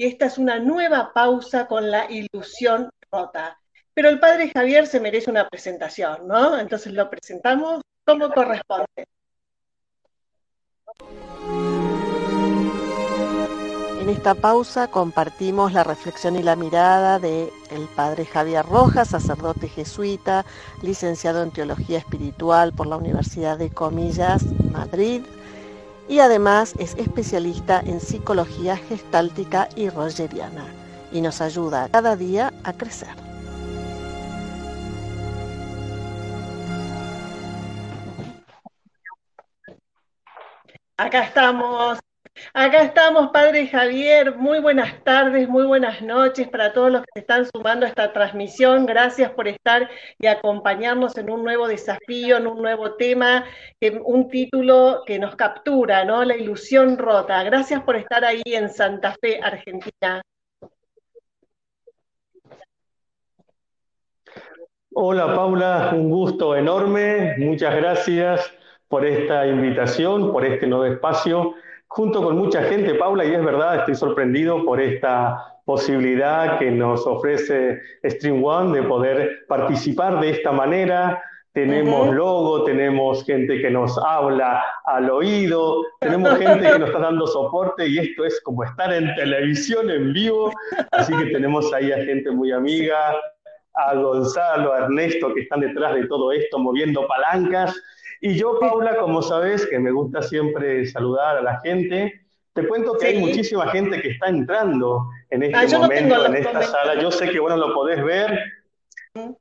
y esta es una nueva pausa con la ilusión rota. Pero el padre Javier se merece una presentación, ¿no? Entonces lo presentamos como corresponde. En esta pausa compartimos la reflexión y la mirada de el padre Javier Rojas, sacerdote jesuita, licenciado en Teología Espiritual por la Universidad de Comillas, Madrid, y además es especialista en psicología gestáltica y rogeriana y nos ayuda cada día a crecer. Acá estamos, acá estamos, Padre Javier. Muy buenas tardes, muy buenas noches para todos los que se están sumando a esta transmisión. Gracias por estar y acompañarnos en un nuevo desafío, en un nuevo tema, un título que nos captura, ¿no? La ilusión rota. Gracias por estar ahí en Santa Fe, Argentina. Hola Paula, un gusto enorme. Muchas gracias por esta invitación, por este nuevo espacio, junto con mucha gente, Paula, y es verdad, estoy sorprendido por esta posibilidad que nos ofrece Stream One de poder participar de esta manera. Tenemos logo, tenemos gente que nos habla al oído, tenemos gente que nos está dando soporte y esto es como estar en televisión en vivo. Así que tenemos ahí a gente muy amiga, a Gonzalo, a Ernesto que están detrás de todo esto moviendo palancas y yo, Paula, como sabes, que me gusta siempre saludar a la gente, te cuento que hay muchísima gente que está entrando en este ah, momento, en esta sala. Yo sé que bueno lo podés ver,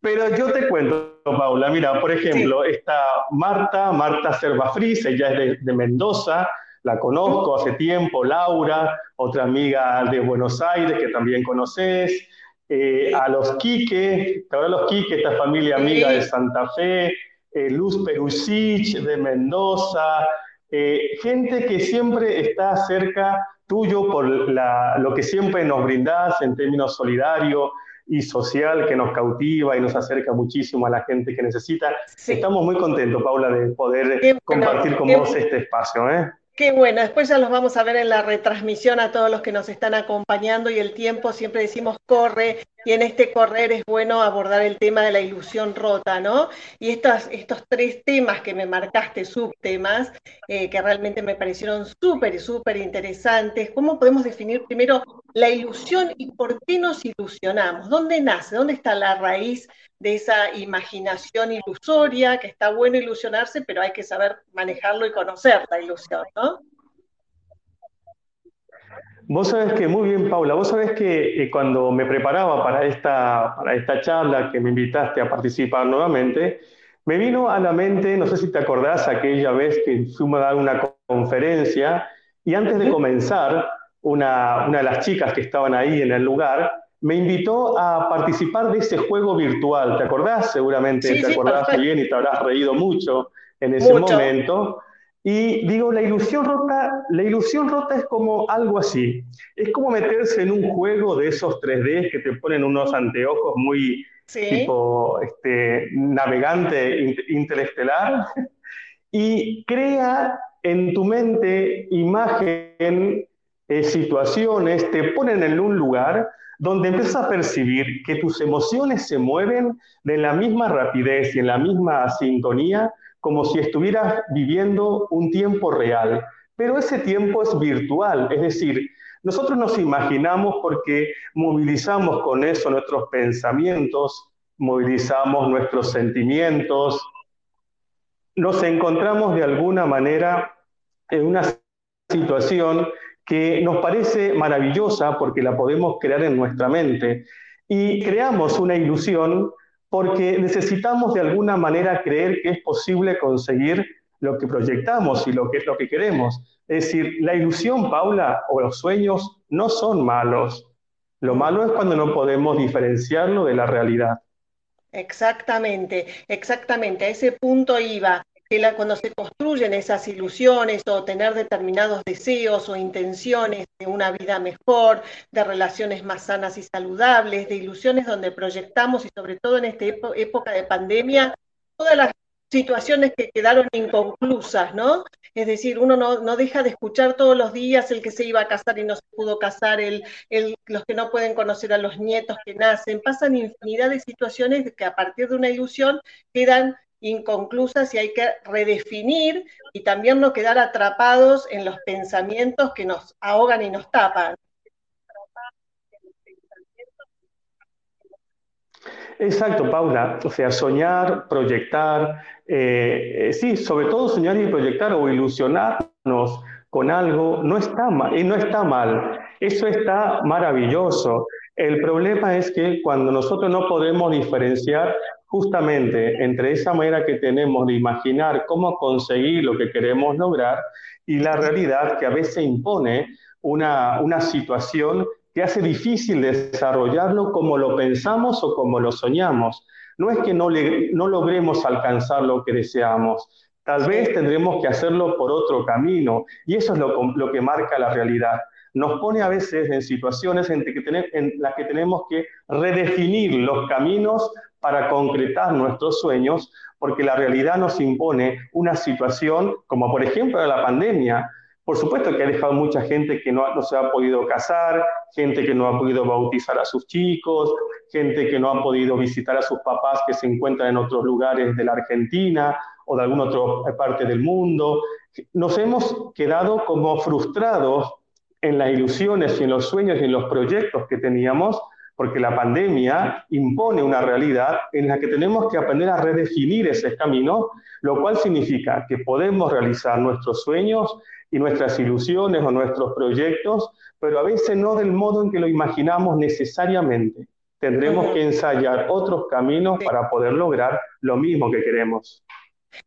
pero yo te cuento, Paula. Mira, por ejemplo, está Marta, Marta Cervafris, ella es de, Mendoza, la conozco hace tiempo, Laura, otra amiga de Buenos Aires que también conoces, eh, a los Quique, ahora los Quique, esta familia amiga de Santa Fe, eh, Luz Perusich de Mendoza, eh, gente que siempre está cerca tuyo por lo que siempre nos brindás en términos solidario y social, que nos cautiva y nos acerca muchísimo a la gente que necesita. Estamos muy contentos, Paula, de poder compartir con vos este espacio. ¿eh? Qué bueno, después ya los vamos a ver en la retransmisión a todos los que nos están acompañando y el tiempo siempre decimos corre y en este correr es bueno abordar el tema de la ilusión rota, ¿no? Y estos, estos tres temas que me marcaste, subtemas, eh, que realmente me parecieron súper, súper interesantes. ¿Cómo podemos definir primero la ilusión y por qué nos ilusionamos? ¿Dónde nace? ¿Dónde está la raíz de esa imaginación ilusoria? Que está bueno ilusionarse, pero hay que saber manejarlo y conocer la ilusión, ¿no? Vos sabés que, muy bien, Paula, vos sabés que eh, cuando me preparaba para esta, para esta charla que me invitaste a participar nuevamente, me vino a la mente, no sé si te acordás, aquella vez que fuimos a dar una conferencia y antes de comenzar, una, una de las chicas que estaban ahí en el lugar me invitó a participar de ese juego virtual. ¿Te acordás? Seguramente te acordás bien y te habrás reído mucho en ese momento. Y digo, la ilusión rota, la ilusión rota es como algo así. Es como meterse en un juego de esos 3D que te ponen unos anteojos muy tipo este, navegante interestelar y crea en tu mente imagen, eh, situaciones, te ponen en un lugar donde empiezas a percibir que tus emociones se mueven de la misma rapidez y en la misma sintonía como si estuvieras viviendo un tiempo real, pero ese tiempo es virtual, es decir, nosotros nos imaginamos porque movilizamos con eso nuestros pensamientos, movilizamos nuestros sentimientos, nos encontramos de alguna manera en una situación que nos parece maravillosa porque la podemos crear en nuestra mente y creamos una ilusión porque necesitamos de alguna manera creer que es posible conseguir lo que proyectamos y lo que lo que queremos. Es decir, la ilusión, Paula, o los sueños no son malos. Lo malo es cuando no podemos diferenciarlo de la realidad. Exactamente, exactamente. A ese punto iba cuando se construyen esas ilusiones o tener determinados deseos o intenciones de una vida mejor, de relaciones más sanas y saludables, de ilusiones donde proyectamos y sobre todo en esta época de pandemia, todas las situaciones que quedaron inconclusas, ¿no? Es decir, uno no, deja de escuchar todos los días el que se iba a casar y no se pudo casar, los que no pueden conocer a los nietos que nacen. Pasan infinidad de situaciones que a partir de una ilusión quedan inconclusas y hay que redefinir y también no quedar atrapados en los pensamientos que nos ahogan y nos tapan. Exacto, Paula. O sea, soñar, proyectar, eh, eh, sí, sobre todo soñar y proyectar o ilusionarnos con algo no está mal, y no está mal. Eso está maravilloso. El problema es que cuando nosotros no podemos diferenciar justamente entre esa manera que tenemos de imaginar cómo conseguir lo que queremos lograr y la realidad que a veces impone una, una situación que hace difícil desarrollarlo como lo pensamos o como lo soñamos. No es que no, no logremos alcanzar lo que deseamos, tal vez tendremos que hacerlo por otro camino y eso es lo, lo que marca la realidad. Nos pone a veces en situaciones en las que tenemos que redefinir los caminos para concretar nuestros sueños, porque la realidad nos impone una situación como por ejemplo la pandemia, por supuesto que ha dejado mucha gente que no, se ha podido casar, gente que no ha podido bautizar a sus chicos, gente que no ha podido visitar a sus papás que se encuentran en otros lugares de la Argentina o de alguna otra parte del mundo. Nos hemos quedado como frustrados en las ilusiones y en los sueños y en los proyectos que teníamos, porque la pandemia impone una realidad en la que tenemos que aprender a redefinir ese camino, lo cual significa que podemos realizar nuestros sueños y nuestras ilusiones o nuestros proyectos, pero a veces no del modo en que lo imaginamos necesariamente. Tendremos que ensayar otros caminos para poder lograr lo mismo que queremos.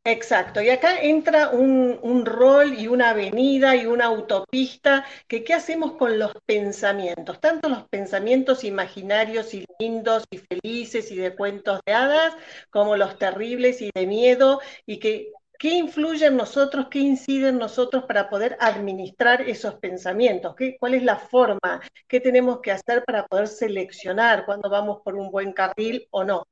Exacto, y acá entra un, rol y una avenida y una autopista, que qué hacemos con los pensamientos, tanto los pensamientos imaginarios y lindos y felices y de cuentos de hadas, como los terribles y de miedo, y que ¿Qué influye en nosotros, qué incide en nosotros para poder administrar esos pensamientos? ¿Qué, ¿Cuál es la forma? ¿Qué tenemos que hacer para poder seleccionar cuando vamos por un buen carril o no?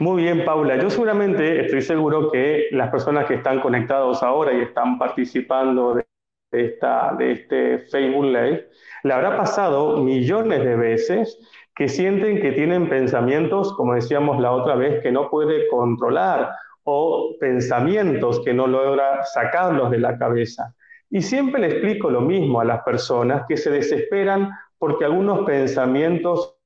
Muy bien, Paula. Yo seguramente estoy seguro que las personas que están conectados ahora y están participando de, esta, este Facebook Live, le habrá pasado millones de veces que sienten que tienen pensamientos, como decíamos la otra vez, que no puede controlar o pensamientos que no logra sacarlos de la cabeza. Y siempre le explico lo mismo a las personas que se desesperan porque algunos pensamientos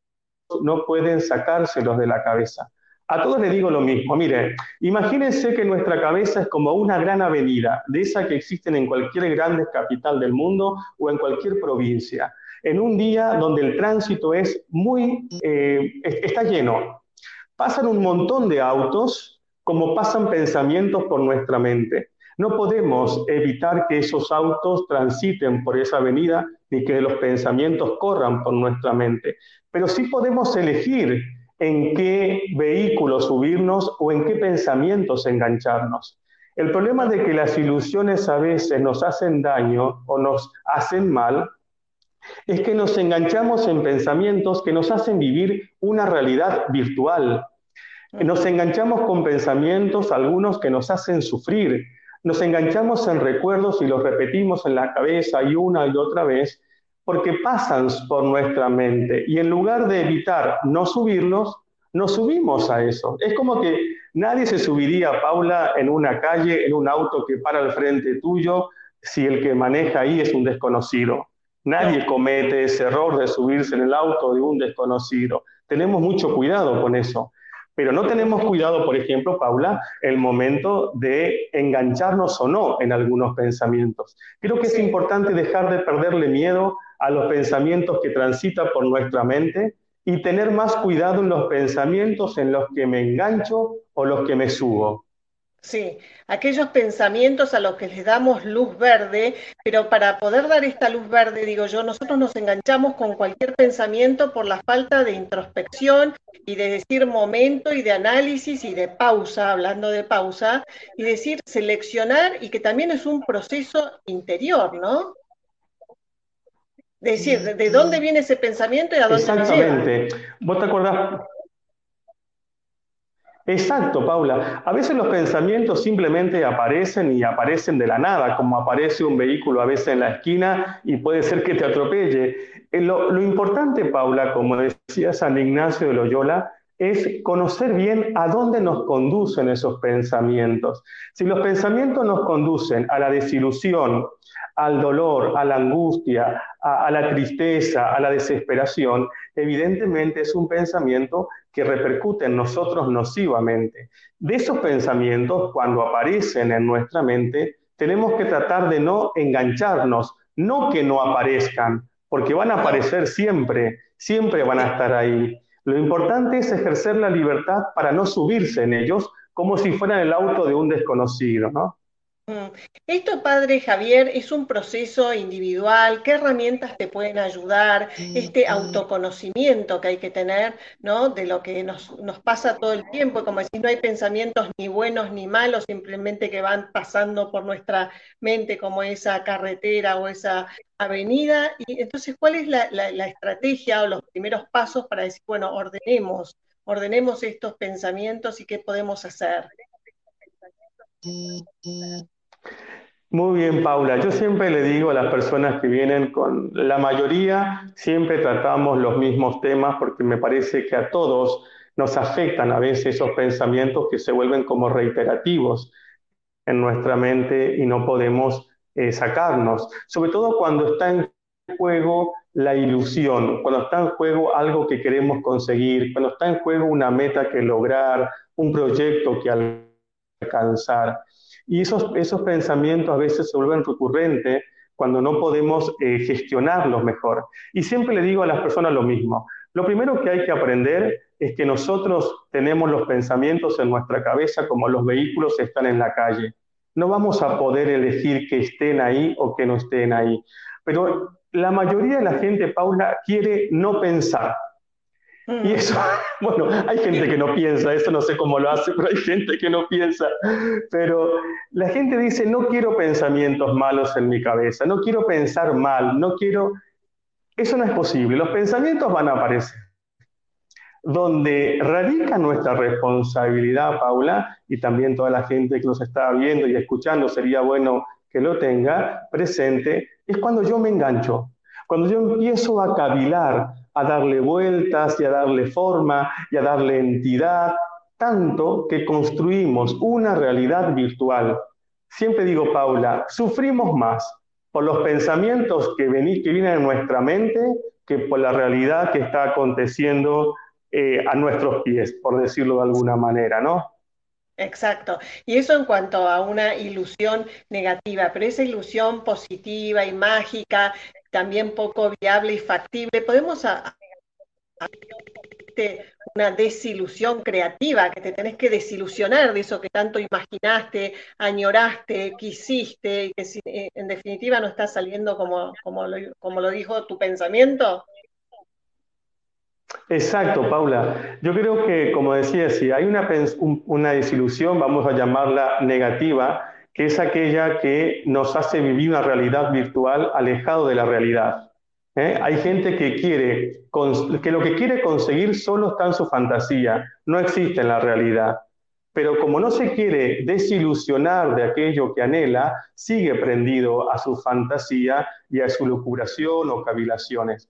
no pueden sacárselos de la cabeza. A todos les digo lo mismo. Mire, imagínense que nuestra cabeza es como una gran avenida, de esa que existen en cualquier grande capital del mundo o en cualquier provincia en un día donde el tránsito es muy, eh, está lleno. Pasan un montón de autos como pasan pensamientos por nuestra mente. No podemos evitar que esos autos transiten por esa avenida ni que los pensamientos corran por nuestra mente, pero sí podemos elegir en qué vehículo subirnos o en qué pensamientos engancharnos. El problema de que las ilusiones a veces nos hacen daño o nos hacen mal es que nos enganchamos en pensamientos que nos hacen vivir una realidad virtual. Nos enganchamos con pensamientos, algunos que nos hacen sufrir. Nos enganchamos en recuerdos y los repetimos en la cabeza y una y otra vez porque pasan por nuestra mente. Y en lugar de evitar no subirlos, nos subimos a eso. Es como que nadie se subiría, Paula, en una calle, en un auto que para al frente tuyo, si el que maneja ahí es un desconocido. Nadie comete ese error de subirse en el auto de un desconocido. Tenemos mucho cuidado con eso. Pero no tenemos cuidado, por ejemplo, Paula, el momento de engancharnos o no en algunos pensamientos. Creo que es importante dejar de perderle miedo a los pensamientos que transitan por nuestra mente y tener más cuidado en los pensamientos en los que me engancho o los que me subo. Sí, aquellos pensamientos a los que les damos luz verde, pero para poder dar esta luz verde, digo yo, nosotros nos enganchamos con cualquier pensamiento por la falta de introspección y de decir momento y de análisis y de pausa, hablando de pausa, y decir seleccionar y que también es un proceso interior, ¿no? Decir, ¿de dónde viene ese pensamiento y a dónde Exactamente. ¿Vos te acordás? Exacto, Paula. A veces los pensamientos simplemente aparecen y aparecen de la nada, como aparece un vehículo a veces en la esquina y puede ser que te atropelle. Eh, lo, lo importante, Paula, como decía San Ignacio de Loyola, es conocer bien a dónde nos conducen esos pensamientos. Si los pensamientos nos conducen a la desilusión, al dolor, a la angustia, a, la tristeza, a la desesperación, evidentemente es un pensamiento que repercute en nosotros nocivamente. De esos pensamientos, cuando aparecen en nuestra mente, tenemos que tratar de no engancharnos, no que no aparezcan, porque van a aparecer siempre, siempre van a estar ahí. Lo importante es ejercer la libertad para no subirse en ellos como si fueran el auto de un desconocido, ¿no? Mm. Esto, padre Javier, es un proceso individual. ¿Qué herramientas te pueden ayudar? Este autoconocimiento que hay que tener, ¿no? De lo que nos, pasa todo el tiempo. Como decís, no hay pensamientos ni buenos ni malos, simplemente que van pasando por nuestra mente, como esa carretera o esa avenida. Y entonces, ¿cuál es la, la estrategia o los primeros pasos para decir, bueno, ordenemos, ordenemos estos pensamientos y qué podemos hacer? Muy bien, Paula. Yo siempre le digo a las personas que vienen con la mayoría, siempre tratamos los mismos temas porque me parece que a todos nos afectan a veces esos pensamientos que se vuelven como reiterativos en nuestra mente y no podemos eh, sacarnos. Sobre todo cuando está en juego la ilusión, cuando está en juego algo que queremos conseguir, cuando está en juego una meta que lograr, un proyecto que alcanzar. Y esos, esos pensamientos a veces se vuelven recurrentes cuando no podemos eh, gestionarlos mejor. Y siempre le digo a las personas lo mismo. Lo primero que hay que aprender es que nosotros tenemos los pensamientos en nuestra cabeza como los vehículos están en la calle. No vamos a poder elegir que estén ahí o que no estén ahí. Pero la mayoría de la gente, Paula, quiere no pensar. Y mm. eso, bueno, hay gente que no piensa, eso no sé cómo lo hace, pero hay gente que no piensa. Pero la gente dice, no quiero pensamientos malos en mi cabeza, no quiero pensar mal, no quiero... Eso no es posible, los pensamientos van a aparecer. Donde radica nuestra responsabilidad, Paula, y también toda la gente que nos está viendo y escuchando, sería bueno que lo tenga presente, es cuando yo me engancho, cuando yo empiezo a cavilar, a darle vueltas y a darle forma y a darle entidad, tanto que construimos una realidad virtual. Siempre digo, Paula, sufrimos más por los pensamientos que, que vienen a nuestra mente que por la realidad que está aconteciendo eh, a nuestros pies, por decirlo de alguna manera, ¿no? Exacto. Y eso en cuanto a una ilusión negativa, pero esa ilusión positiva y mágica, también poco viable y factible, podemos a, una desilusión creativa, que te tenés que desilusionar de eso que tanto imaginaste, añoraste, quisiste, y que eh, en definitiva no está saliendo como, como, como lo dijo tu pensamiento. Exacto, Paula. Yo creo que, como decía, si hay una, una desilusión, vamos a llamarla negativa, que es aquella que nos hace vivir una realidad virtual alejado de la realidad. ¿eh? Hay gente que quiere, que lo que quiere conseguir solo está en su fantasía, no existe en la realidad. Pero como no se quiere desilusionar de aquello que anhela, sigue prendido a su fantasía y a su locuración o cavilaciones.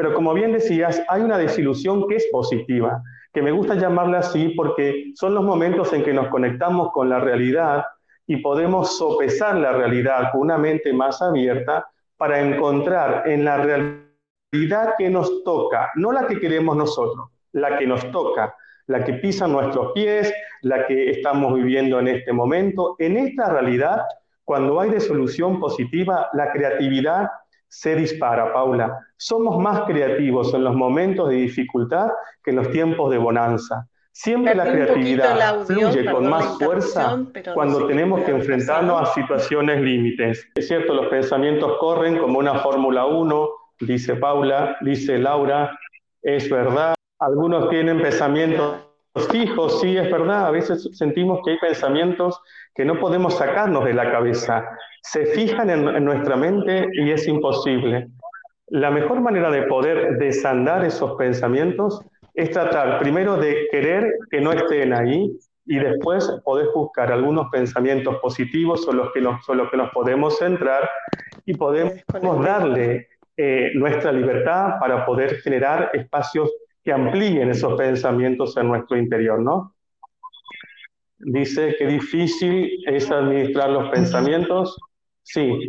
Pero como bien decías, hay una desilusión que es positiva, que me gusta llamarla así porque son los momentos en que nos conectamos con la realidad y podemos sopesar la realidad con una mente más abierta para encontrar en la realidad que nos toca, no la que queremos nosotros, la que nos toca, la que pisa nuestros pies, la que estamos viviendo en este momento. En esta realidad, cuando hay resolución positiva, la creatividad se dispara, Paula. Somos más creativos en los momentos de dificultad que en los tiempos de bonanza. Siempre la creatividad fluye con más fuerza cuando tenemos que enfrentarnos a situaciones límites. Es cierto, los pensamientos corren como una Fórmula 1, dice Paula, dice Laura, es verdad. Algunos tienen pensamientos fijos, sí, es verdad. A veces sentimos que hay pensamientos que no podemos sacarnos de la cabeza se fijan en, nuestra mente y es imposible. La mejor manera de poder desandar esos pensamientos es tratar primero de querer que no estén ahí y después podés buscar algunos pensamientos positivos sobre los que nos, que nos podemos centrar y podemos darle eh, nuestra libertad para poder generar espacios que amplíen esos pensamientos en nuestro interior, ¿no? Dice que difícil es administrar los pensamientos. Sí,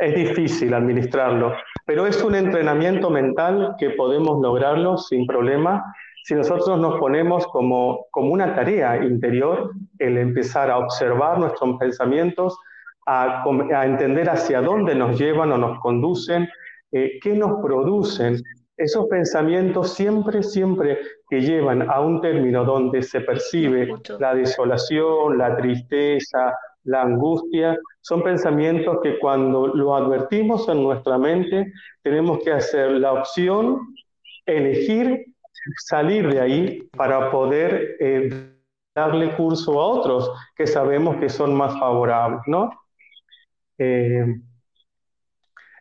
es difícil administrarlo, pero es un entrenamiento mental que podemos lograrlo sin problema si nosotros nos ponemos como, como una tarea interior el empezar a observar nuestros pensamientos, a, a entender hacia dónde nos llevan o nos conducen, eh, qué nos producen. Esos pensamientos siempre, siempre que llevan a un término donde se percibe la desolación, la tristeza, la angustia, son pensamientos que cuando lo advertimos en nuestra mente, tenemos que hacer la opción, elegir salir de ahí para poder eh, darle curso a otros que sabemos que son más favorables, ¿no? Eh,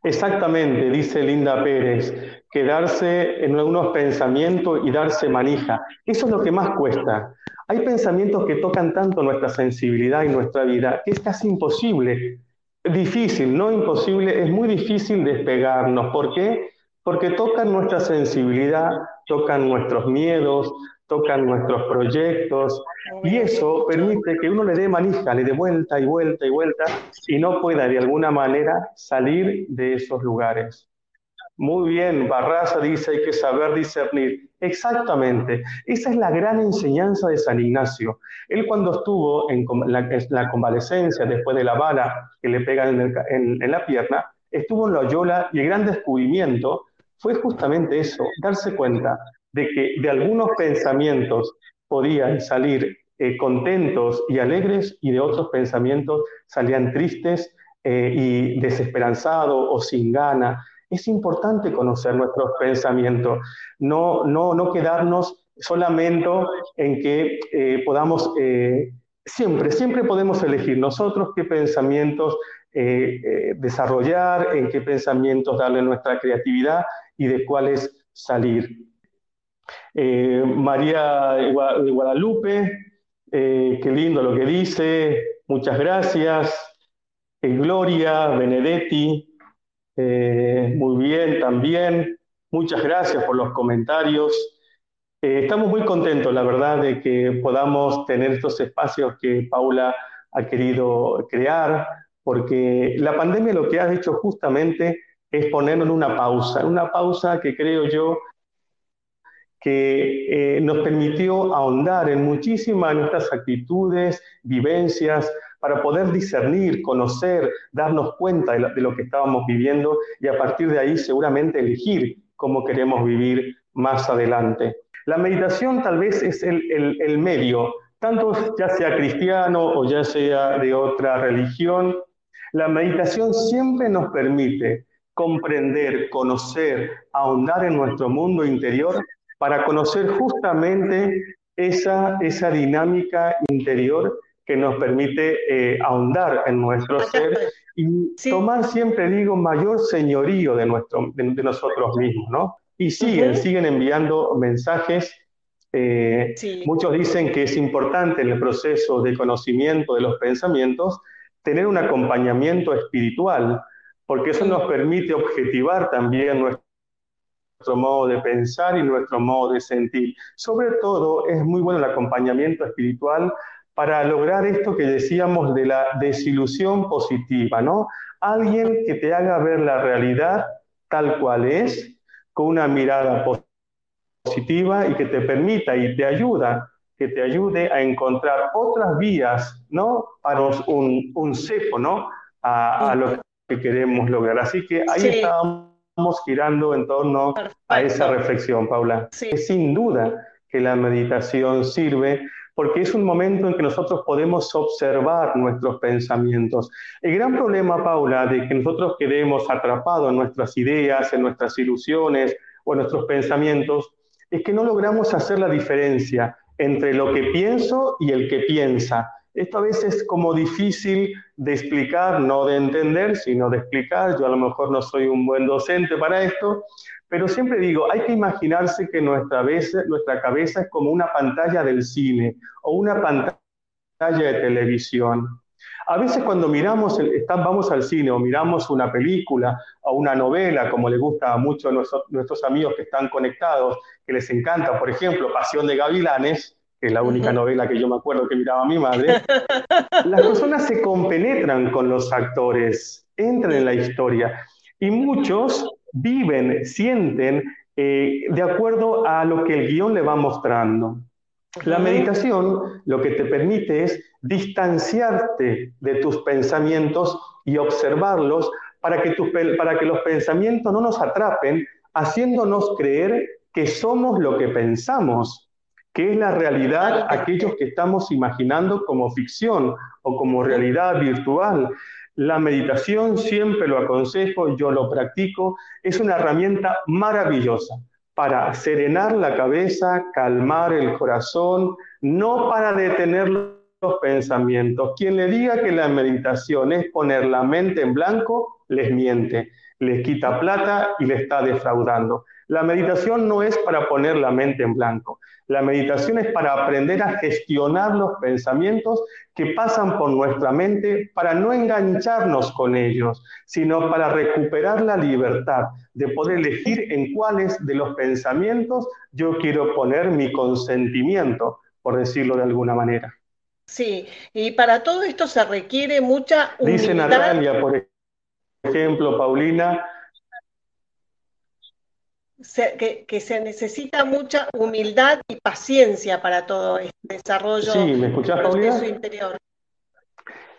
exactamente, dice Linda Pérez, quedarse en algunos pensamientos y darse manija. Eso es lo que más cuesta. Hay pensamientos que tocan tanto nuestra sensibilidad y nuestra vida que es casi imposible, difícil, no imposible, es muy difícil despegarnos. ¿Por qué? Porque tocan nuestra sensibilidad, tocan nuestros miedos, tocan nuestros proyectos y eso permite que uno le dé manija, le dé vuelta y vuelta y vuelta y no pueda de alguna manera salir de esos lugares. Muy bien, Barraza dice hay que saber discernir. Exactamente, esa es la gran enseñanza de San Ignacio. Él cuando estuvo en la, convalecencia después de la bala que le pegan en, la pierna, estuvo en Loyola y el gran descubrimiento fue justamente eso, darse cuenta de que de algunos pensamientos podían salir eh, contentos y alegres y de otros pensamientos salían tristes eh, y desesperanzados o sin gana. Es importante conocer nuestros pensamientos, no, no, no quedarnos solamente en que eh, podamos, siempre, siempre podemos elegir nosotros qué pensamientos desarrollar, en qué pensamientos darle nuestra creatividad y de cuáles salir. Eh, María de Guadalupe, eh, qué lindo lo que dice, muchas gracias. Eh, Gloria, Benedetti, muy bien también. Muchas gracias por los comentarios. estamos muy contentos, la verdad, de que podamos tener estos espacios que Paula ha querido crear, porque la pandemia lo que ha hecho justamente es ponernos una pausa, una pausa que creo yo que eh, nos permitió ahondar en muchísimas nuestras actitudes, vivencias, para poder discernir, conocer, darnos cuenta de, lo que estábamos viviendo y a partir de ahí seguramente elegir cómo queremos vivir más adelante. La meditación tal vez es el, el medio, tanto ya sea cristiano o ya sea de otra religión, la meditación siempre nos permite comprender, conocer, ahondar en nuestro mundo interior para conocer justamente esa, esa dinámica interior que nos permite eh, ahondar en nuestro ser y tomar siempre, digo, mayor señorío de, nuestro, de, nosotros mismos, ¿no? Y siguen, siguen enviando mensajes. Eh, muchos dicen que es importante en el proceso de conocimiento de los pensamientos tener un acompañamiento espiritual, porque eso nos permite objetivar también nuestro modo de pensar y nuestro modo de sentir. Sobre todo es muy bueno el acompañamiento espiritual para lograr esto que decíamos de la desilusión positiva, ¿no? Alguien que te haga ver la realidad tal cual es, con una mirada positiva y que te permita y te ayuda, que te ayude a encontrar otras vías, ¿no? Para un, un cepo, ¿no? A, a lo que queremos lograr. Así que ahí estamos girando en torno a esa reflexión, Paula. Es sin duda que la meditación sirve porque es un momento en que nosotros podemos observar nuestros pensamientos. El gran problema, Paula, de que nosotros quedemos atrapados en nuestras ideas, en nuestras ilusiones o en nuestros pensamientos, es que no logramos hacer la diferencia entre lo que pienso y el que piensa, Esto a veces es como difícil de explicar, no de entender, sino de explicar. Yo a lo mejor no soy un buen docente para esto, pero siempre digo, hay que imaginarse que nuestra, nuestra cabeza es como una pantalla del cine o una pantalla de televisión. A veces cuando miramos, vamos al cine o miramos una película o una novela, como le gusta a muchos nuestros, nuestros amigos que están conectados, que les encanta, por ejemplo, Pasión de Gavilanes, es la única novela que yo me acuerdo que miraba mi madre, las personas se compenetran con los actores, entran en la historia y muchos viven, sienten eh, de acuerdo a lo que el guion le va mostrando. La meditación lo que te permite es distanciarte de tus pensamientos y observarlos para que, para que los pensamientos no nos atrapen, haciéndonos creer que somos lo que pensamos, que es la realidad aquellos que estamos imaginando como ficción o como realidad virtual. La meditación, siempre lo aconsejo, yo lo practico, es una herramienta maravillosa para serenar la cabeza, calmar el corazón, no para detener los pensamientos. Quien le diga que la meditación es poner la mente en blanco, les miente, les quita plata y le está defraudando. La meditación no es para poner la mente en blanco. La meditación es para aprender a gestionar los pensamientos que pasan por nuestra mente para no engancharnos con ellos, sino para recuperar la libertad de poder elegir en cuáles de los pensamientos yo quiero poner mi consentimiento, por decirlo de alguna manera. Sí, y para todo esto se requiere mucha humildad. Dice Natalia, por ejemplo, Paulina, que, se necesita mucha humildad y paciencia para todo este desarrollo sí, ¿me escuchás, proceso interior.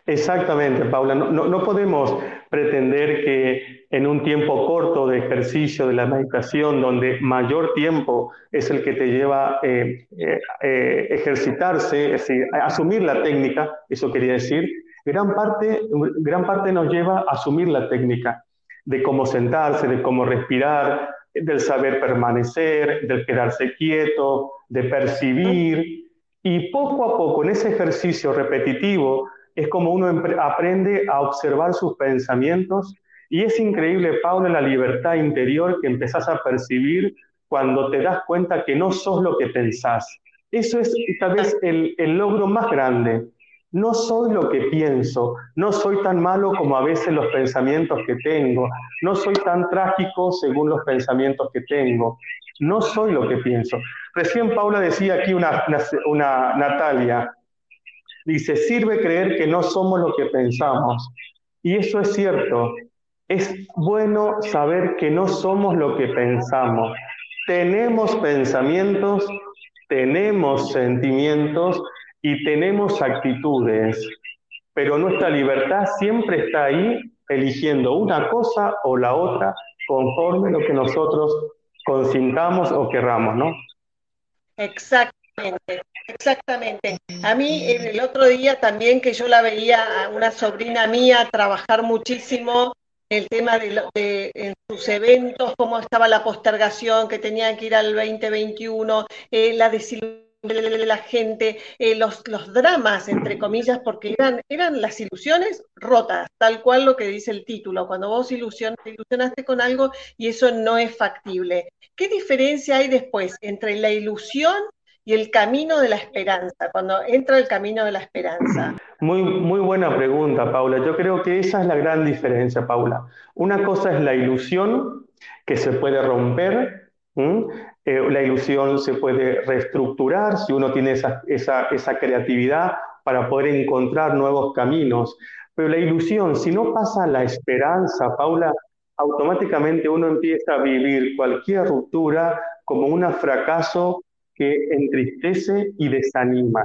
Exactamente, Paula. No, podemos pretender que en un tiempo corto de ejercicio de la meditación, donde mayor tiempo es el que te lleva a eh, eh, eh, ejercitarse, es decir, asumir la técnica, eso quería decir, gran parte, gran parte nos lleva a asumir la técnica de cómo sentarse, de cómo respirar, del saber permanecer, del quedarse quieto, de percibir. Y poco a poco en ese ejercicio repetitivo es como uno aprende a observar sus pensamientos y es increíble, Paula, la libertad interior que empezás a percibir cuando te das cuenta que no sos lo que pensás. Eso es tal vez el, el logro más grande, no soy lo que pienso, no soy tan malo como a veces los pensamientos que tengo, no soy tan trágico según los pensamientos que tengo, no soy lo que pienso. Recién Paula decía aquí una, una, Natalia, dice, sirve creer que no somos lo que pensamos. Y eso es cierto, es bueno saber que no somos lo que pensamos. Tenemos pensamientos, tenemos sentimientos y tenemos actitudes, pero nuestra libertad siempre está ahí eligiendo una cosa o la otra conforme lo que nosotros consintamos o querramos, ¿no? Exactamente, exactamente. A mí el otro día también que yo la veía a una sobrina mía trabajar muchísimo el tema de, de, en sus eventos, cómo estaba la postergación, que tenían que ir al 2021, eh, la desilusión de la gente, eh, los, los dramas, entre comillas, porque eran, eran las ilusiones rotas, tal cual lo que dice el título, cuando vos ilusion, te ilusionaste con algo y eso no es factible. ¿Qué diferencia hay después entre la ilusión y el camino de la esperanza, cuando entra el camino de la esperanza? Muy, muy buena pregunta, Paula. Yo creo que esa es la gran diferencia, Paula. Una cosa es la ilusión que se puede romper eh, la ilusión se puede reestructurar si uno tiene esa, esa, esa creatividad para poder encontrar nuevos caminos. Pero la ilusión, si no pasa la esperanza, Paula, automáticamente uno empieza a vivir cualquier ruptura como un fracaso que entristece y desanima.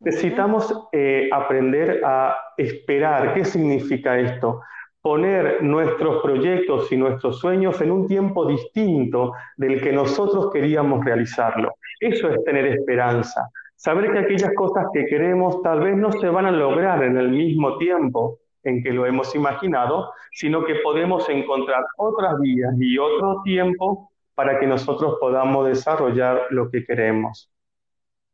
Necesitamos eh, aprender a esperar. ¿Qué significa esto? Poner nuestros proyectos y nuestros sueños en un tiempo distinto del que nosotros queríamos realizarlo. Eso es tener esperanza. Saber que aquellas cosas que queremos tal vez no se van a lograr en el mismo tiempo en que lo hemos imaginado, sino que podemos encontrar otras vías y otro tiempo para que nosotros podamos desarrollar lo que queremos.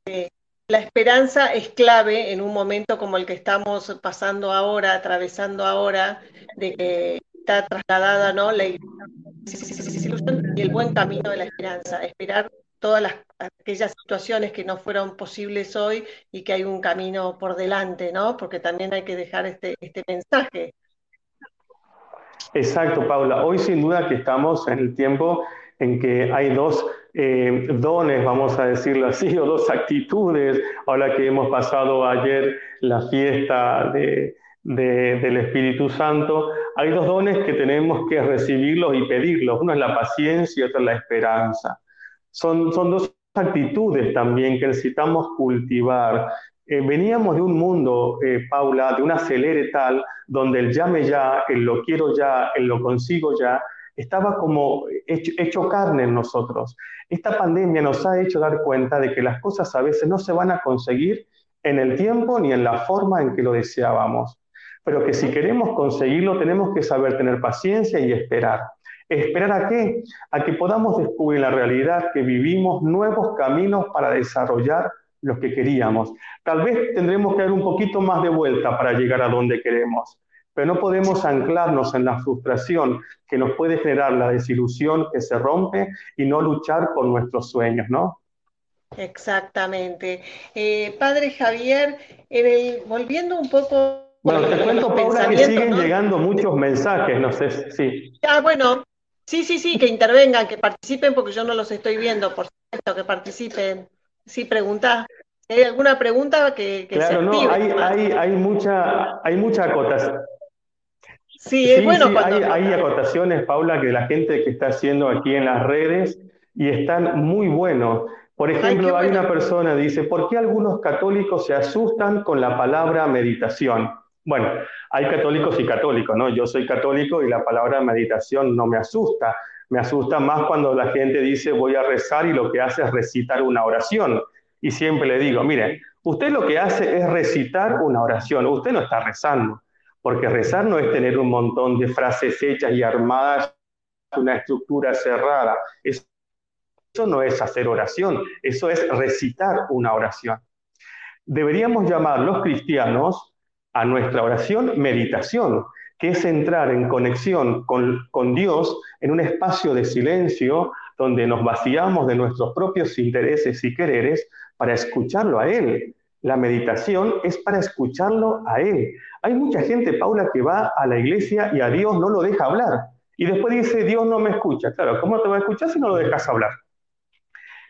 Sí, la esperanza es clave en un momento como el que estamos pasando ahora, atravesando ahora, de que está trasladada ¿no? la y el buen camino de la esperanza, esperar todas las, aquellas situaciones que no fueron posibles hoy y que hay un camino por delante, ¿no? Porque también hay que dejar este, este mensaje. Exacto, Paula. Hoy sin duda que estamos en el tiempo en que hay dos eh, dones, vamos a decirlo así, o dos actitudes, ahora que hemos pasado ayer la fiesta de, del Espíritu Santo, hay dos dones que tenemos que recibirlos y pedirlos. Uno es la paciencia y otro es la esperanza. Son, son dos actitudes también que necesitamos cultivar. Eh, veníamos de un mundo, eh, Paula, de un acelere tal, donde el llame ya, el lo quiero ya, el lo consigo ya, estaba como hecho, hecho, carne en nosotros. Esta pandemia nos ha hecho dar cuenta de que las cosas a veces no se van a conseguir en el tiempo ni en la forma en que lo deseábamos, pero que si queremos conseguirlo tenemos que saber tener paciencia y esperar. ¿Esperar a qué? A que podamos descubrir la realidad que vivimos nuevos caminos para desarrollar los que queríamos. Tal vez tendremos que dar un poquito más de vuelta para llegar a donde queremos, pero no podemos anclarnos en la frustración que nos puede generar la desilusión que se rompe y no luchar por nuestros sueños, ¿no? Exactamente. Eh, padre Javier, volviendo un poco... Bueno, te cuento, Paula, que siguen llegando muchos mensajes, no sé si... Ah, bueno, Sí, sí, sí, que intervengan, que participen, porque yo no los estoy viendo, por supuesto, que participen. Sí, pregunta. hay alguna pregunta que, que claro, no, hay, hay, hay, mucha, hay mucha acotación. Sí, es bueno hay, hay acotaciones, Paula, que la gente que está haciendo aquí en las redes y están muy buenos. Por ejemplo, hay una persona que dice, ¿por qué algunos católicos se asustan con la palabra meditación? Bueno, hay católicos y católicos, ¿no? Yo soy católico y la palabra meditación no me asusta. Me asusta más cuando la gente dice voy a rezar y lo que hace es recitar una oración. Y siempre le digo, mire, usted lo que hace es recitar una oración, usted no está rezando, porque rezar no es tener un montón de frases hechas y armadas, una estructura cerrada. Eso no es hacer oración, eso es recitar una oración. Deberíamos llamar los cristianos a nuestra oración meditación, que es entrar en conexión con, con Dios en un espacio de silencio donde nos vaciamos de nuestros propios intereses y quereres para escucharlo a Él. La meditación es para escucharlo a Él. Hay mucha gente, Paula, que va a la iglesia y a Dios no lo deja hablar. Y después dice, Dios no me escucha. Claro, ¿cómo te va a escuchar si no lo dejas hablar?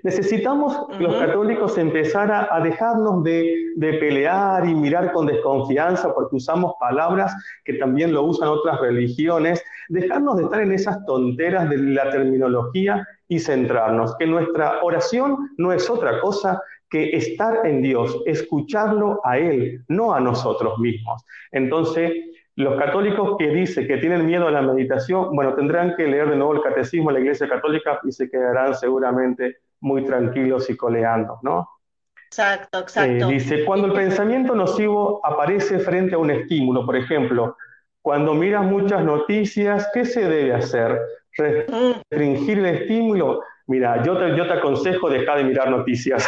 Necesitamos los católicos empezar a, dejarnos de, pelear y mirar con desconfianza porque usamos palabras que también lo usan otras religiones, dejarnos de estar en esas tonteras de la terminología y centrarnos, que nuestra oración no es otra cosa que estar en Dios, escucharlo a Él, no a nosotros mismos. Entonces, los católicos que dicen que tienen miedo a la meditación, bueno, tendrán que leer de nuevo el catecismo de la Iglesia Católica y se quedarán seguramente muy tranquilos y coleando, ¿no? Exacto, exacto. Eh, dice, cuando el pensamiento nocivo aparece frente a un estímulo, por ejemplo, cuando miras muchas noticias, ¿qué se debe hacer? ¿Restringir el estímulo? Mira, yo te, yo te aconsejo dejar de mirar noticias.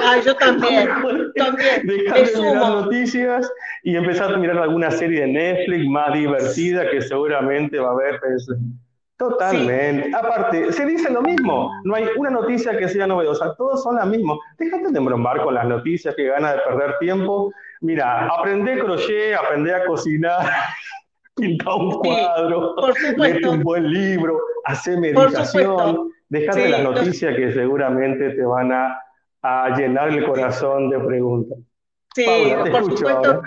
Ah, yo también. también. Dejar de mirar noticias y empezar a mirar alguna serie de Netflix más divertida que seguramente va a haber pues, Totalmente. Aparte, se dice lo mismo. No hay una noticia que sea novedosa. Todos son las mismas. Déjate de embromar con las noticias que gana de perder tiempo. Mira, aprende crochet, aprende a cocinar, pinta un cuadro, sí, un buen libro, hace meditación. Déjate las noticias que seguramente te van a, llenar el corazón de preguntas. Sí, por supuesto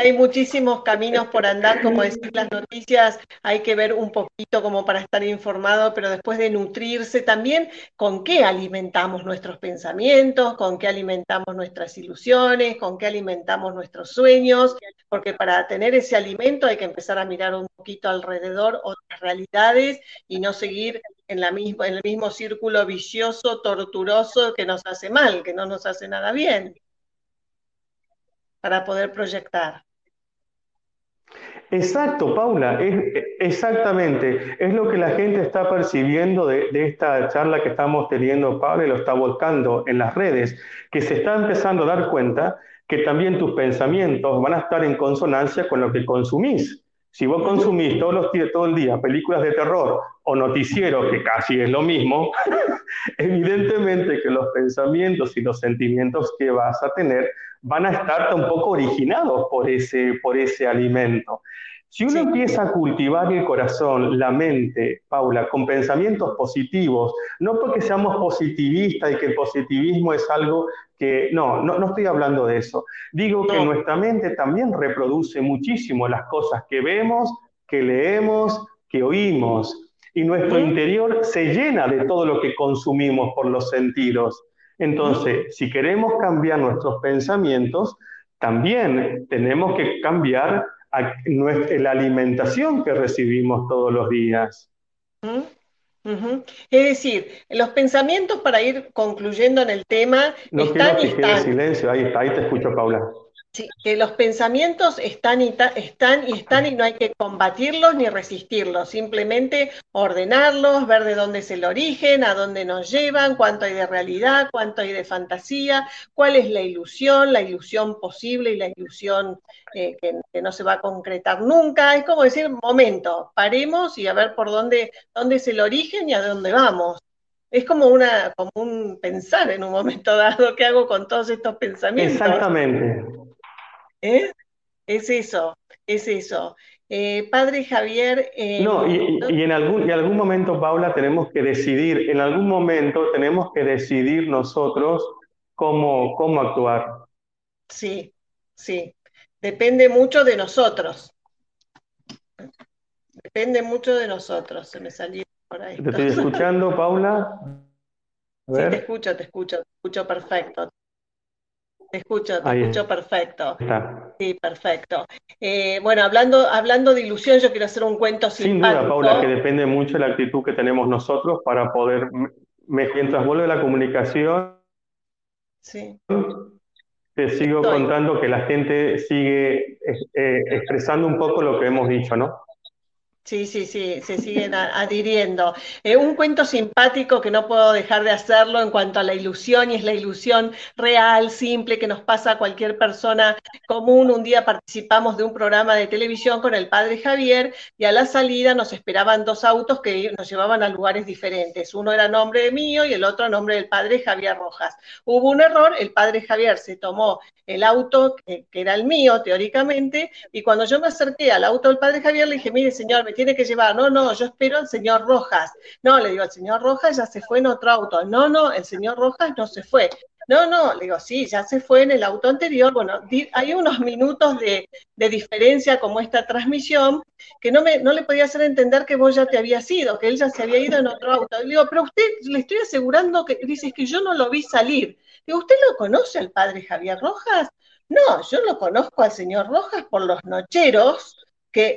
hay muchísimos caminos por andar, como decir las noticias, hay que ver un poquito como para estar informado, pero después de nutrirse también con qué alimentamos nuestros pensamientos, con qué alimentamos nuestras ilusiones, con qué alimentamos nuestros sueños, porque para tener ese alimento hay que empezar a mirar un poquito alrededor otras realidades y no seguir en, la misma, en el mismo círculo vicioso, torturoso que nos hace mal, que no nos hace nada bien para poder proyectar. Exacto, Paula, exactamente. Es lo que la gente está percibiendo de, de, esta charla que estamos teniendo, Paula, y lo está volcando en las redes, que se está empezando a dar cuenta que también tus pensamientos van a estar en consonancia con lo que consumís. Si vos consumís todos los, todo el día películas de terror o noticieros, que casi es lo mismo, evidentemente que los pensamientos y los sentimientos que vas a tener van a estar un poco originados por ese, por ese alimento. Si uno empieza a cultivar el corazón, la mente, Paula, con pensamientos positivos, no porque seamos positivistas y que el positivismo es algo que, no, no, no estoy hablando de eso. Digo que nuestra mente también reproduce muchísimo las cosas que vemos, que leemos, que oímos. Y nuestro interior se llena de todo lo que consumimos por los sentidos. Entonces, si queremos cambiar nuestros pensamientos, también tenemos que cambiar la alimentación que recibimos todos los días. Es decir, los pensamientos para ir concluyendo en el tema no están y están. silencio, ahí está, ahí te escucho, Paula. Sí, que los pensamientos están y, están y están y no hay que combatirlos ni resistirlos, simplemente ordenarlos, ver de dónde es el origen, a dónde nos llevan, cuánto hay de realidad, cuánto hay de fantasía, cuál es la ilusión, la ilusión posible y la ilusión eh, que, no se va a concretar nunca. Es como decir, momento, paremos y a ver por dónde, dónde es el origen y a dónde vamos es como una como un pensar en un momento dado qué hago con todos estos pensamientos. Exactamente. ¿Eh? Es eso, es eso. Eh, padre Javier. Eh, no, y, en, algún, algún momento, Paula, tenemos que decidir, en algún momento tenemos que decidir nosotros cómo, cómo actuar. Sí, sí. Depende mucho de nosotros. Depende mucho de nosotros. Se me salió por ahí. ¿Te estoy escuchando, Paula? Sí, te escucho, te escucho, te escucho perfecto. Te escucho, te escucho perfecto. Sí, perfecto. Eh, bueno, hablando, hablando de ilusión, yo quiero hacer un cuento Sin duda, Paula, que depende mucho de la actitud que tenemos nosotros para poder, mientras vuelve la comunicación, sí. te sigo contando que la gente sigue eh, expresando un poco lo que hemos dicho, ¿no? Sí, sí, sí, se siguen adhiriendo. Eh, un cuento simpático que no puedo dejar de hacerlo en cuanto a la ilusión, y es la ilusión real, simple, que nos pasa a cualquier persona común. Un día participamos de un programa de televisión con el padre Javier y a la salida nos esperaban dos autos que nos llevaban a lugares diferentes. Uno era nombre mío y el otro nombre del padre Javier Rojas. Hubo un error, el padre Javier se tomó el auto que, que era el mío, teóricamente, y cuando yo me acerqué al auto del padre Javier le dije, mire señor, me tiene que llevar. No, no, yo espero al señor Rojas. No, le digo, el señor Rojas ya se fue en otro auto. No, no, el señor Rojas no se fue. No, no, le digo, sí, ya se fue en el auto anterior. Bueno, hay unos minutos de, diferencia como esta transmisión que no, me, no le podía hacer entender que vos ya te habías ido, que él ya se había ido en otro auto. Le digo, pero usted le estoy asegurando que dice que yo no lo vi salir. Digo, ¿usted lo conoce al padre Javier Rojas? No, yo lo conozco al señor Rojas por los nocheros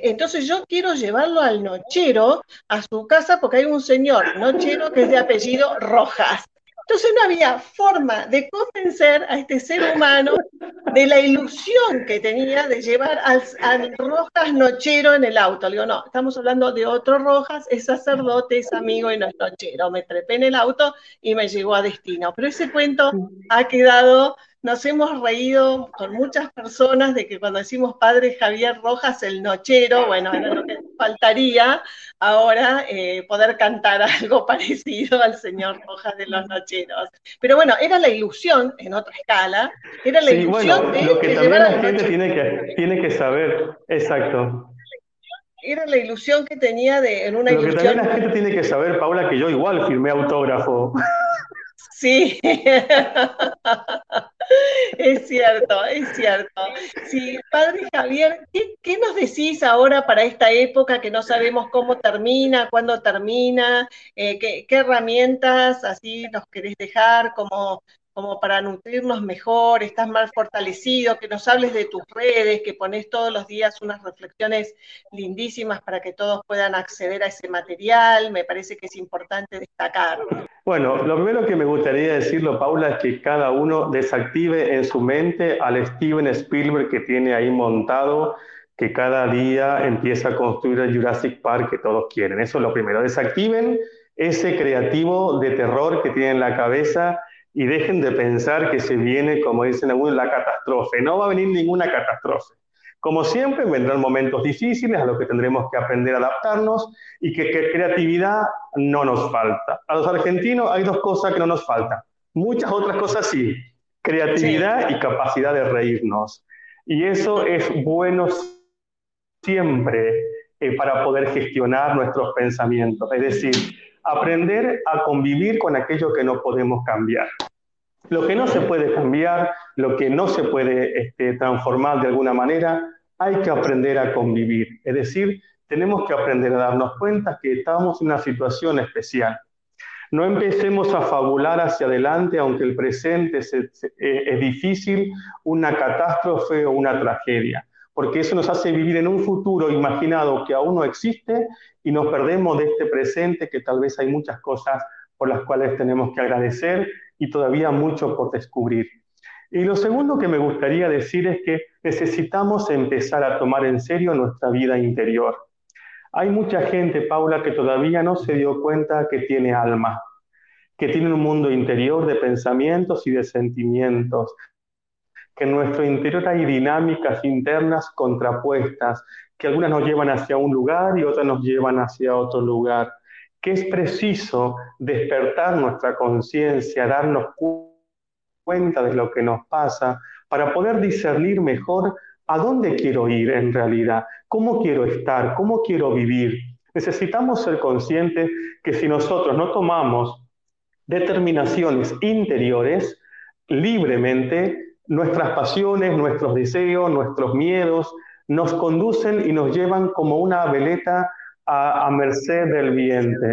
entonces yo quiero llevarlo al nochero a su casa porque hay un señor nochero que es de apellido Rojas. Entonces no había forma de convencer a este ser humano de la ilusión que tenía de llevar al, Rojas Nochero en el auto. Le digo, no, estamos hablando de otro Rojas, es sacerdote, es amigo y no es nochero. Me trepé en el auto y me llegó a destino. Pero ese cuento ha quedado nos hemos reído con muchas personas de que cuando decimos padre Javier Rojas, el nochero, bueno, era lo que faltaría ahora eh, poder cantar algo parecido al señor Rojas de los nocheros. Pero bueno, era la ilusión en otra escala, era la ilusión de lo que también la gente tiene que, tiene que saber, exacto. Era la ilusión que tenía de en una lo que también la gente tiene que saber, Paula, que yo igual firmé autógrafo. Sí, es cierto, es cierto. Sí, padre Javier, ¿qué, nos decís ahora para esta época que no sabemos cómo termina, cuándo termina? Eh, ¿qué, ¿qué, herramientas así nos querés dejar como como para nutrirnos mejor, estás más fortalecido, que nos hables de tus redes, que pones todos los días unas reflexiones lindísimas para que todos puedan acceder a ese material, me parece que es importante destacar. Bueno, lo primero que me gustaría decirlo, Paula, es que cada uno desactive en su mente al Steven Spielberg que tiene ahí montado, que cada día empieza a construir el Jurassic Park que todos quieren. Eso es lo primero. Desactiven ese creativo de terror que tienen en la cabeza y dejen de pensar que se viene, como dicen algunos, la catástrofe. No va a venir ninguna catástrofe. Como siempre, vendrán momentos difíciles a los que tendremos que aprender a adaptarnos y que, creatividad no nos falta. A los argentinos hay dos cosas que no nos faltan. Muchas otras cosas sí. Creatividad y capacidad de reírnos. Y eso es bueno siempre eh, para poder gestionar nuestros pensamientos. Es decir, aprender a convivir con aquello que no podemos cambiar. Lo que no se puede cambiar, lo que no se puede este, transformar de alguna manera, hay que aprender a convivir. Es decir, tenemos que aprender a darnos cuenta que estamos en una situación especial. No empecemos a fabular hacia adelante, aunque el presente eh, es difícil, una catástrofe o una tragedia, porque eso nos hace vivir en un futuro imaginado que aún no existe y nos perdemos de este presente que tal vez hay muchas cosas por las cuales tenemos que agradecer y todavía mucho por descubrir. Y lo segundo que me gustaría decir es que necesitamos empezar a tomar en serio nuestra vida interior. Hay mucha gente, Paula, que todavía no se dio cuenta que tiene alma, que tiene un mundo interior de pensamientos y de sentimientos, que en nuestro interior hay dinámicas internas contrapuestas, que algunas nos llevan hacia un lugar y otras nos llevan hacia otro lugar que es preciso despertar nuestra conciencia, darnos cuenta de lo que nos pasa, para poder discernir mejor a dónde quiero ir en realidad, cómo quiero estar, cómo quiero vivir. Necesitamos ser conscientes que si nosotros no tomamos determinaciones interiores libremente, nuestras pasiones, nuestros deseos, nuestros miedos nos conducen y nos llevan como una veleta a, merced del viento.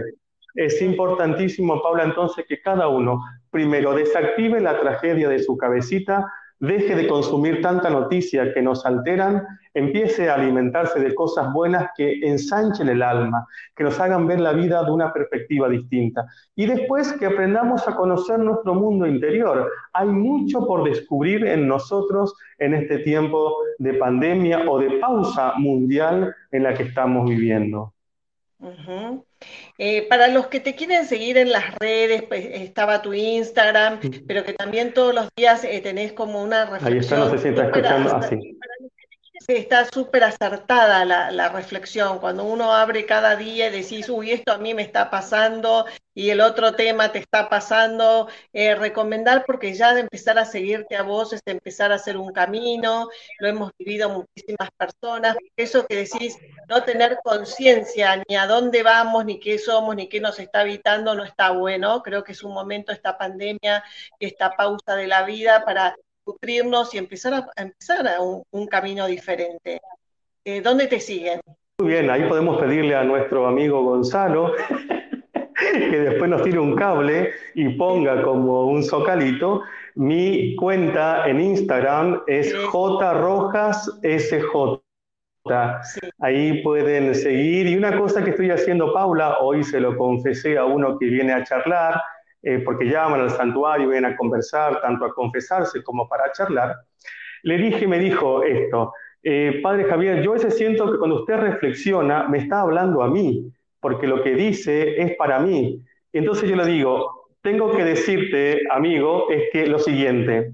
Es importantísimo, Paula, entonces que cada uno primero desactive la tragedia de su cabecita, deje de consumir tanta noticia que nos alteran, empiece a alimentarse de cosas buenas que ensanchen el alma, que nos hagan ver la vida de una perspectiva distinta. Y después que aprendamos a conocer nuestro mundo interior. Hay mucho por descubrir en nosotros en este tiempo de pandemia o de pausa mundial en la que estamos viviendo. Eh, para los que te quieren seguir en las redes, pues, estaba tu Instagram, pero que también todos los días eh, tenés como una reflexión. Ahí está, no sé si está escuchando así. Está súper acertada la, reflexión. Cuando uno abre cada día y decís, uy, esto a mí me está pasando y el otro tema te está pasando, eh, recomendar porque ya de empezar a seguirte a vos es empezar a hacer un camino, lo hemos vivido muchísimas personas, eso que decís, no tener conciencia ni a dónde vamos, ni qué somos, ni qué nos está habitando, no está bueno, creo que es un momento esta pandemia, esta pausa de la vida para nutrirnos y empezar a, empezar a un, camino diferente. Eh, ¿Dónde te siguen? Muy bien, ahí podemos pedirle a nuestro amigo Gonzalo que después nos tire un cable y ponga como un socalito. Mi cuenta en Instagram es jrojasSJ. Ahí pueden seguir. Y una cosa que estoy haciendo, Paula, hoy se lo confesé a uno que viene a charlar, eh, porque llaman al santuario, vienen a conversar, tanto a confesarse como para charlar. Le dije, me dijo esto, eh, Padre Javier, yo veces siento que cuando usted reflexiona, me está hablando a mí porque lo que dice es para mí. Entonces yo le digo, tengo que decirte, amigo, es que lo siguiente,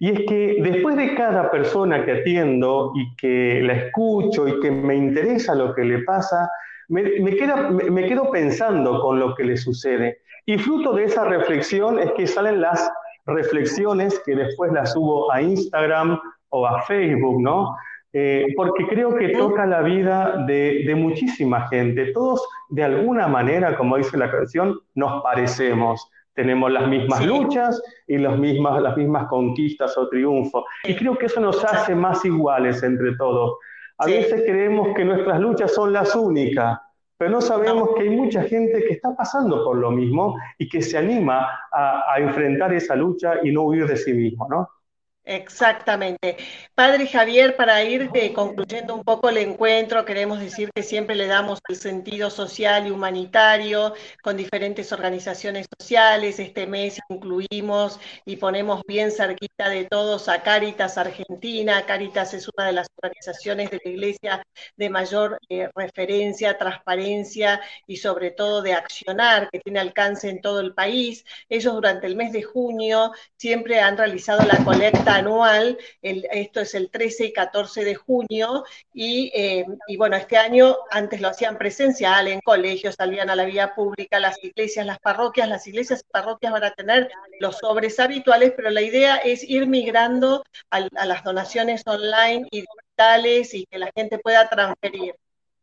y es que después de cada persona que atiendo y que la escucho y que me interesa lo que le pasa, me, me quedo pensando con lo que le sucede. Y fruto de esa reflexión es que salen las reflexiones que después las subo a Instagram o a Facebook, ¿no? Eh, porque creo que toca la vida de, muchísima gente. Todos, de alguna manera, como dice la canción, nos parecemos. Tenemos las mismas luchas y las mismas, las mismas conquistas o triunfos. Y creo que eso nos hace más iguales entre todos. A veces creemos que nuestras luchas son las únicas, pero no sabemos que hay mucha gente que está pasando por lo mismo y que se anima a, a enfrentar esa lucha y no huir de sí mismo, ¿no? Exactamente. Padre Javier, para ir concluyendo un poco el encuentro, queremos decir que siempre le damos el sentido social y humanitario con diferentes organizaciones sociales. Este mes incluimos y ponemos bien cerquita de todos a Caritas Argentina. Caritas es una de las organizaciones de la Iglesia de mayor eh, referencia, transparencia y sobre todo de accionar, que tiene alcance en todo el país. Ellos durante el mes de junio siempre han realizado la colecta anual, esto es el 13 y 14 de junio, eh, y, bueno, este año antes lo hacían presencial, en colegios, salían a la vía pública, las iglesias, las parroquias, las iglesias y parroquias van a tener los sobres habituales, pero la idea es ir migrando a las donaciones online y digitales y que la gente pueda transferir.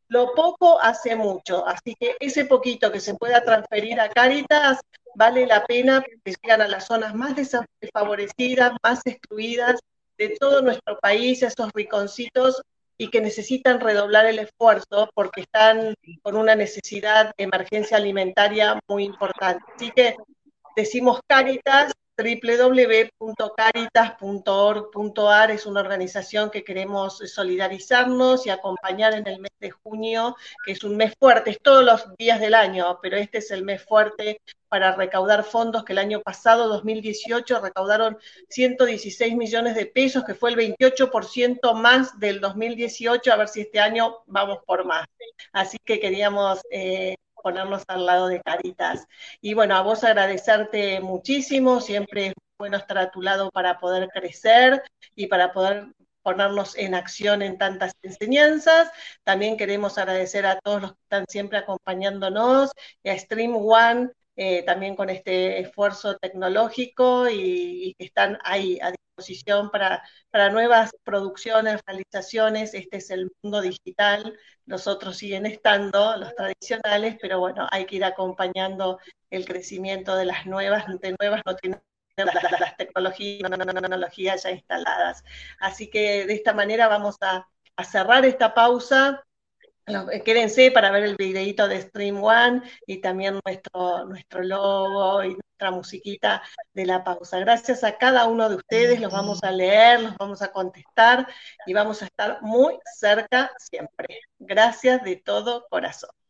Lo poco hace mucho, así que ese poquito que se pueda transferir a Caritas vale la pena porque llegan a las zonas más desfavorecidas, más excluidas de todo nuestro país, esos riconcitos y que necesitan redoblar el esfuerzo porque están con una necesidad de emergencia alimentaria muy importante. Así que decimos Caritas www.caritas.org.ar es una organización que queremos solidarizarnos y acompañar en el mes de junio, que es un mes fuerte, es todos los días del año, pero este es el mes fuerte para recaudar fondos que el año pasado, 2018, recaudaron 116 millones de pesos, que fue el 28% más del 2018, a ver si este año vamos por más. Así que queríamos eh, ponernos al lado de Caritas. Y bueno, a vos agradecerte muchísimo, siempre es bueno estar a tu lado para poder crecer y para poder ponernos en acción en tantas enseñanzas. También queremos agradecer a todos los que están siempre acompañándonos, y a Stream One, eh, también con este esfuerzo tecnológico y, que están ahí a disposición para, para nuevas producciones, realizaciones. Este es el mundo digital, los otros siguen estando, los tradicionales, pero bueno, hay que ir acompañando el crecimiento de las nuevas, de nuevas no tienen las, las tecnologías, tecnologías ya instaladas. Así que de esta manera vamos a, a cerrar esta pausa quédense para ver el videito de Stream One y también nuestro, nuestro logo y nuestra musiquita de la pausa. Gracias a cada uno de ustedes, los vamos a leer, los vamos a contestar y vamos a estar muy cerca siempre. Gracias de todo corazón.